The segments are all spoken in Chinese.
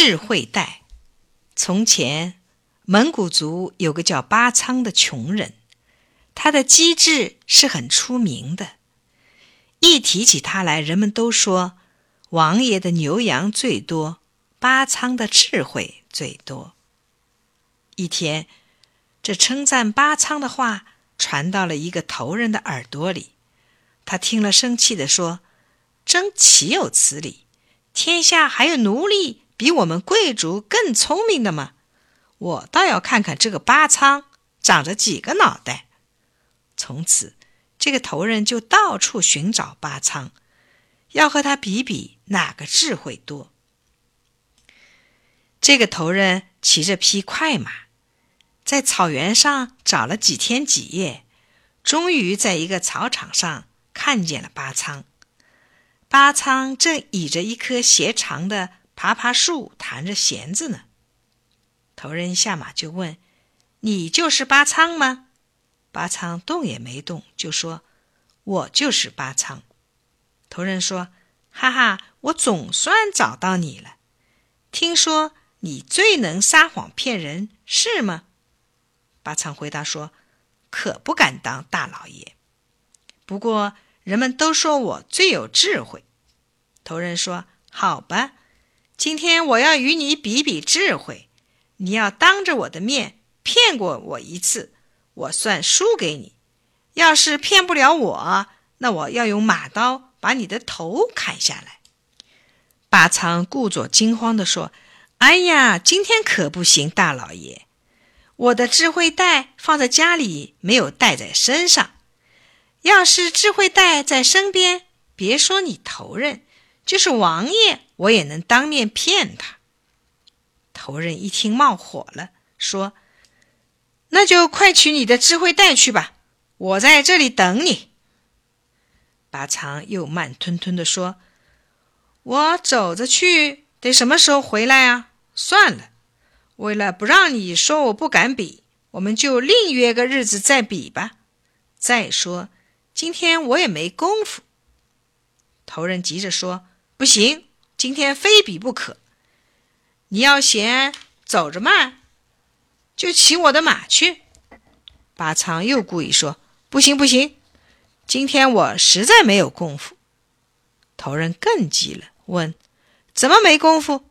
智慧带。从前，蒙古族有个叫巴仓的穷人，他的机智是很出名的。一提起他来，人们都说王爷的牛羊最多，巴仓的智慧最多。一天，这称赞巴仓的话传到了一个头人的耳朵里，他听了，生气地说：“真岂有此理！天下还有奴隶比我们贵族更聪明的吗？我倒要看看这个巴仓长着几个脑袋。”从此，这个头人就到处寻找巴仓，要和他比比哪个智慧多。这个头人骑着匹快马。在草原上找了几天几夜，终于在一个草场上看见了八仓。八仓正倚着一棵斜长的爬爬树弹着弦子呢。头人下马就问：“你就是八仓吗？”八仓动也没动，就说：“我就是八仓。”头人说：“哈哈，我总算找到你了。听说你最能撒谎骗人，是吗？”八仓回答说：“可不敢当大老爷。不过人们都说我最有智慧。”头人说：“好吧，今天我要与你比比智慧。你要当着我的面骗过我一次，我算输给你。要是骗不了我，那我要用马刀把你的头砍下来。”八仓故作惊慌地说：“哎呀，今天可不行，大老爷。”我的智慧袋放在家里，没有带在身上。要是智慧袋在身边，别说你头人，就是王爷，我也能当面骗他。头人一听冒火了，说：“那就快取你的智慧袋去吧，我在这里等你。”八仓又慢吞吞地说：“我走着去，得什么时候回来啊？算了。”为了不让你说我不敢比，我们就另约个日子再比吧。再说，今天我也没工夫。头人急着说：“不行，今天非比不可。你要嫌走着慢，就骑我的马去。”八仓又故意说：“不行，不行，今天我实在没有功夫。”头人更急了，问：“怎么没功夫？”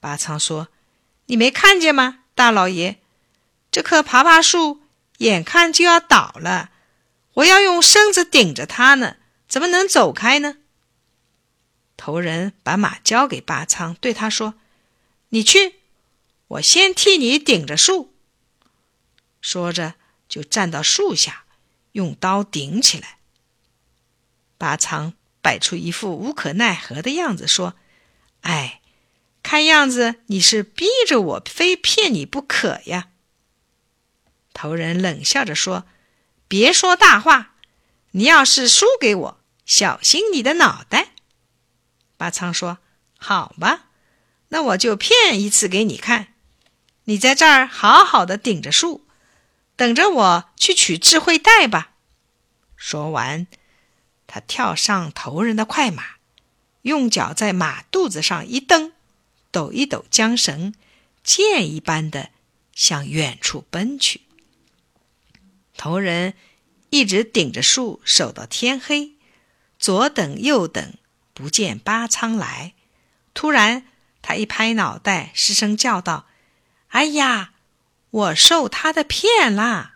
八仓说。你没看见吗，大老爷？这棵爬爬树眼看就要倒了，我要用身子顶着它呢，怎么能走开呢？头人把马交给八仓，对他说：“你去，我先替你顶着树。”说着，就站到树下，用刀顶起来。八仓摆出一副无可奈何的样子，说：“哎。”看样子你是逼着我非骗你不可呀！头人冷笑着说：“别说大话，你要是输给我，小心你的脑袋。”八仓说：“好吧，那我就骗一次给你看。你在这儿好好的顶着树，等着我去取智慧袋吧。”说完，他跳上头人的快马，用脚在马肚子上一蹬。抖一抖缰绳，箭一般的向远处奔去。头人一直顶着树守到天黑，左等右等，不见八仓来。突然，他一拍脑袋，失声叫道：“哎呀，我受他的骗啦！”